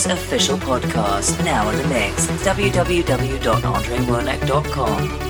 Wernick's official podcast, now in the mix. www.andrewernick.com.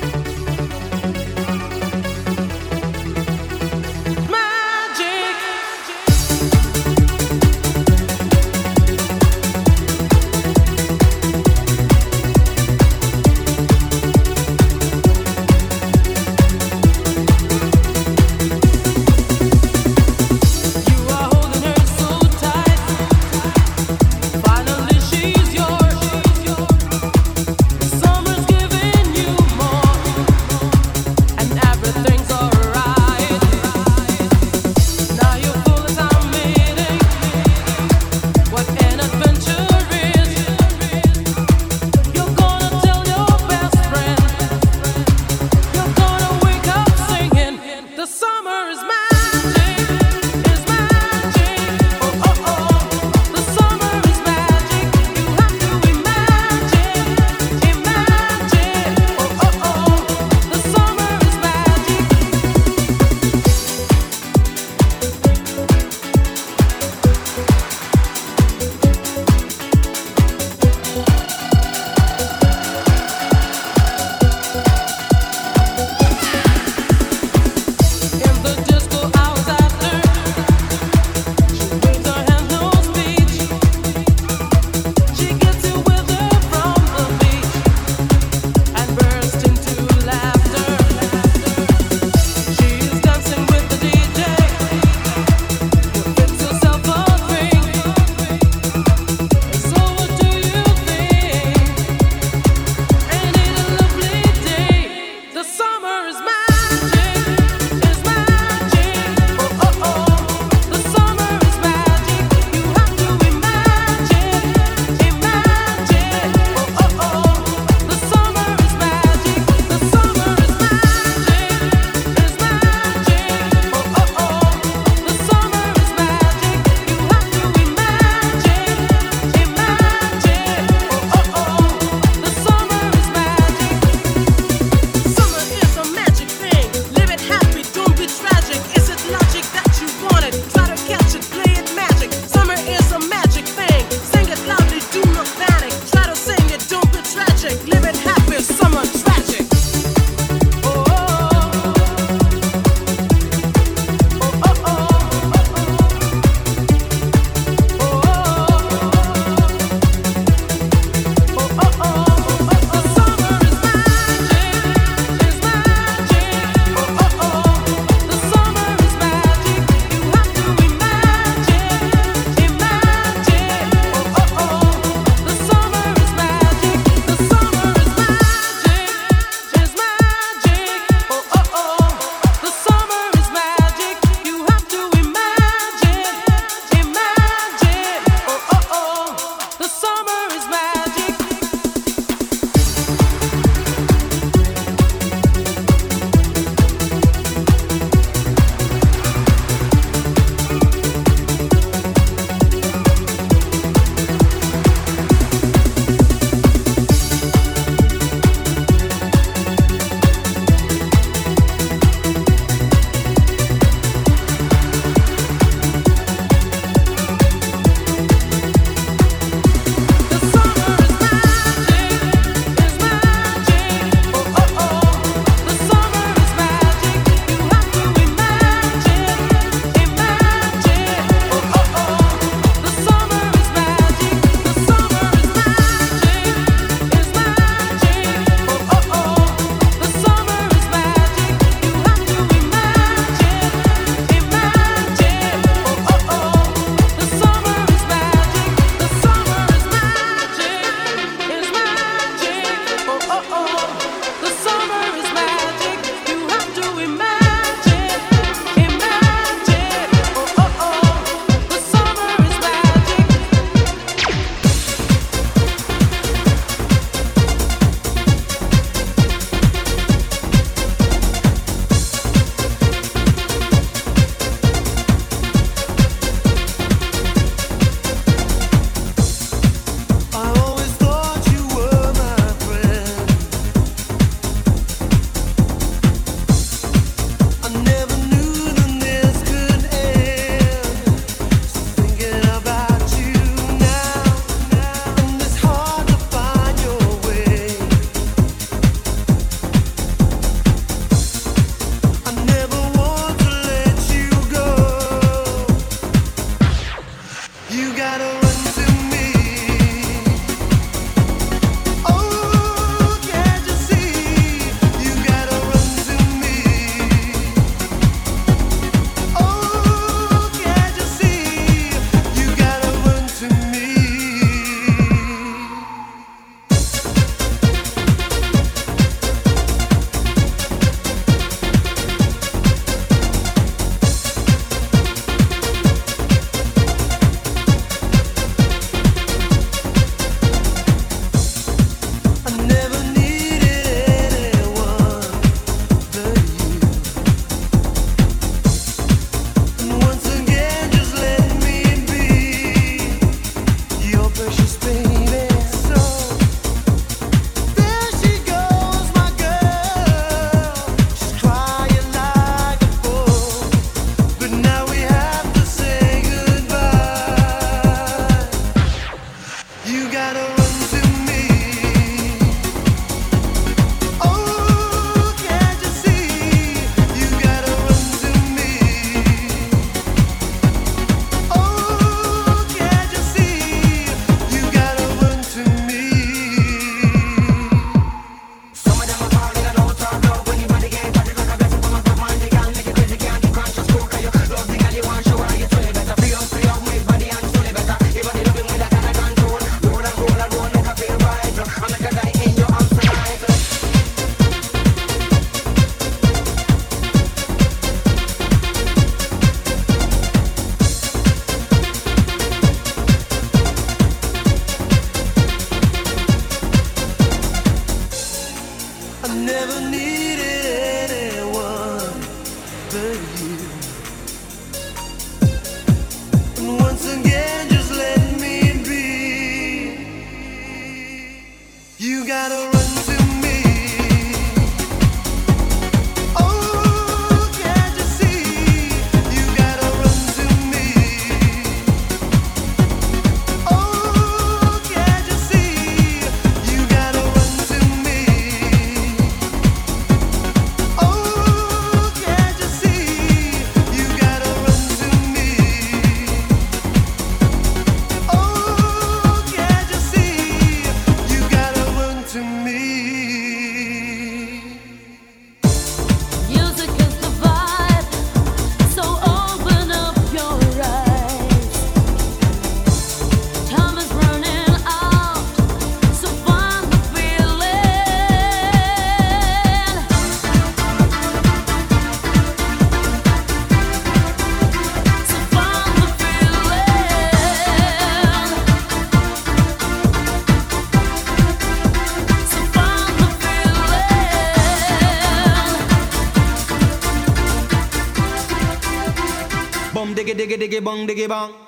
diggy diggy diggy bong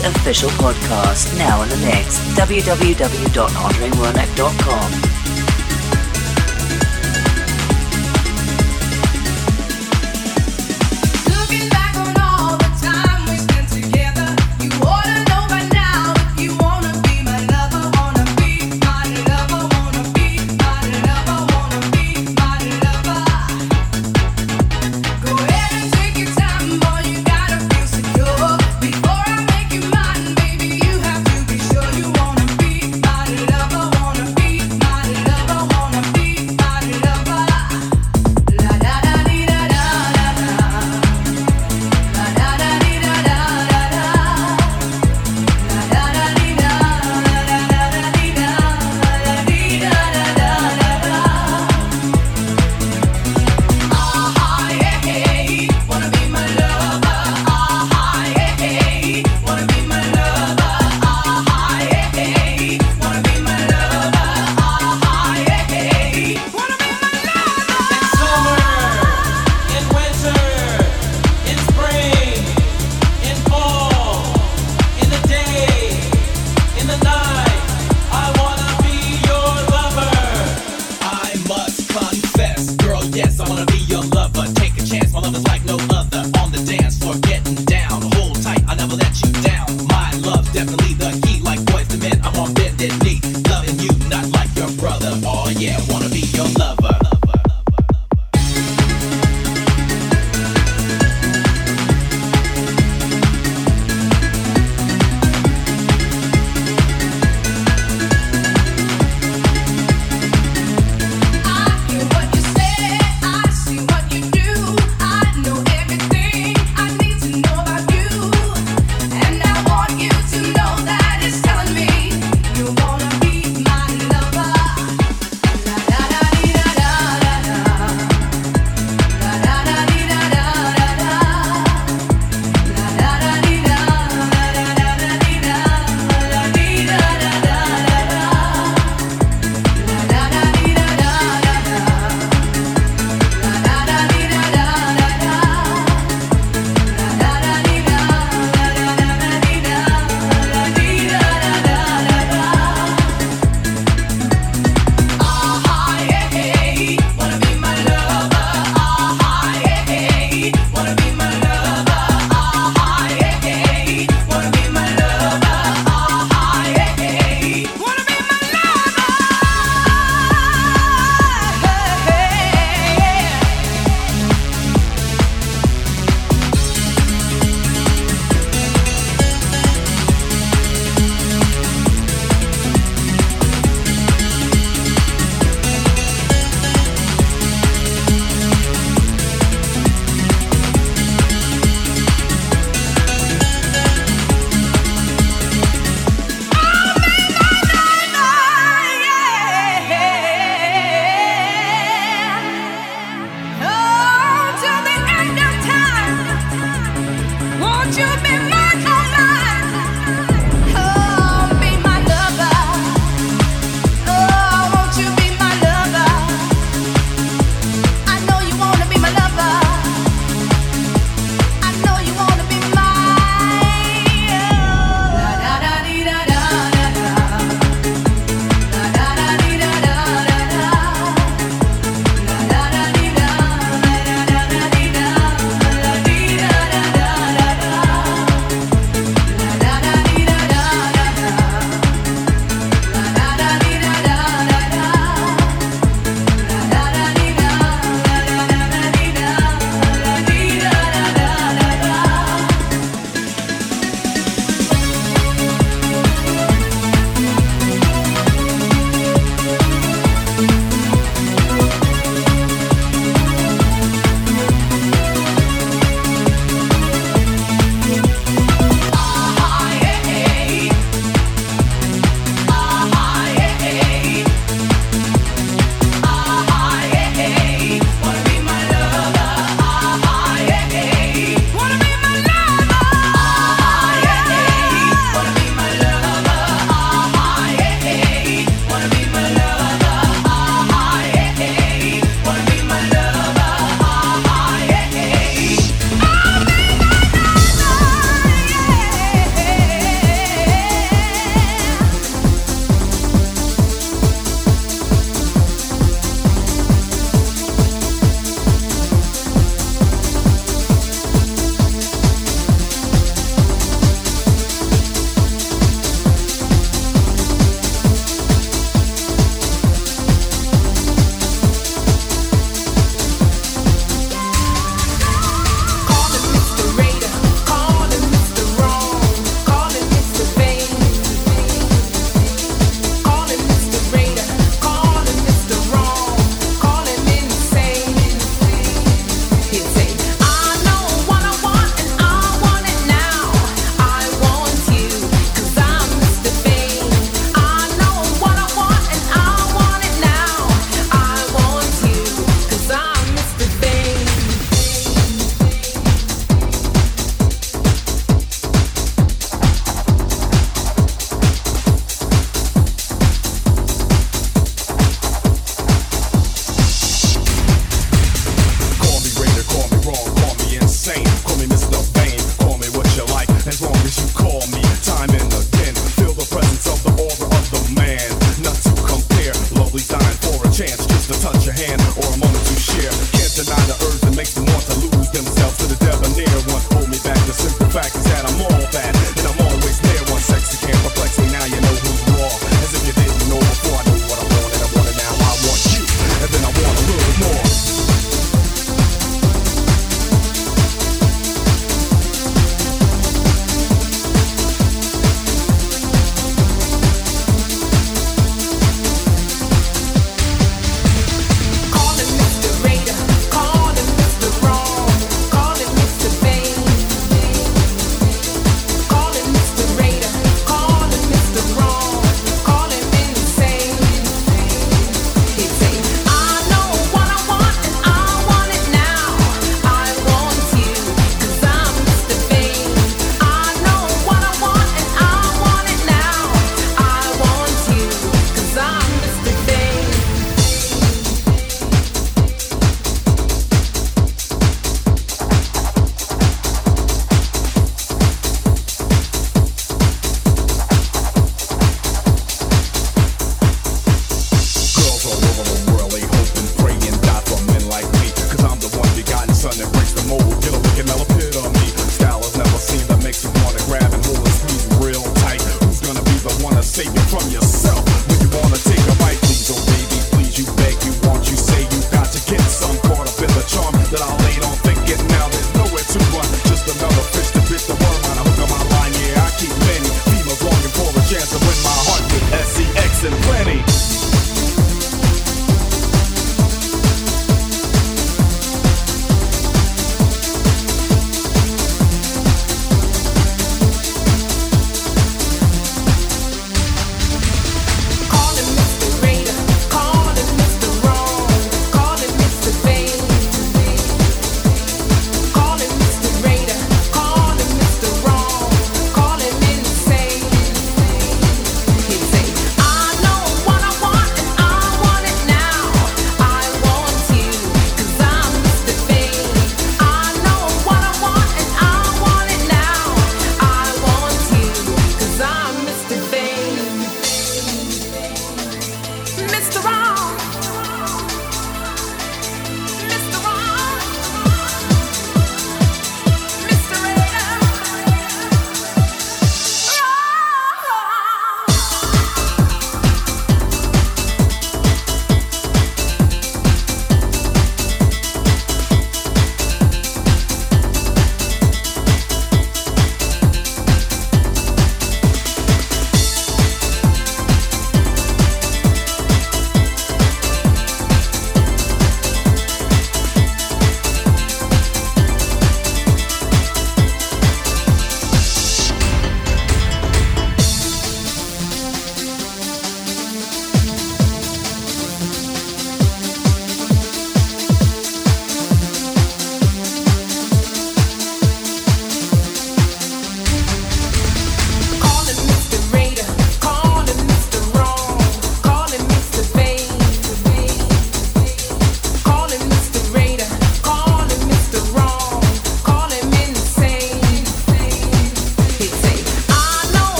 official podcast, now in the mix. www.andrewernick.com.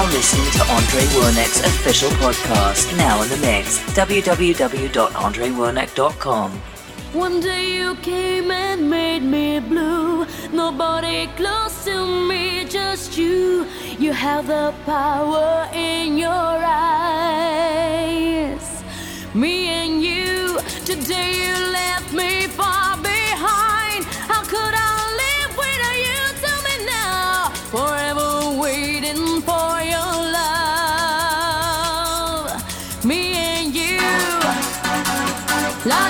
now listening to Andre Wernick's official podcast, Now in the Mix, www.andrewernick.com. One day you came and made me blue. Nobody close to me, just you. You have the power in your eyes. Me and you, today you live. Love.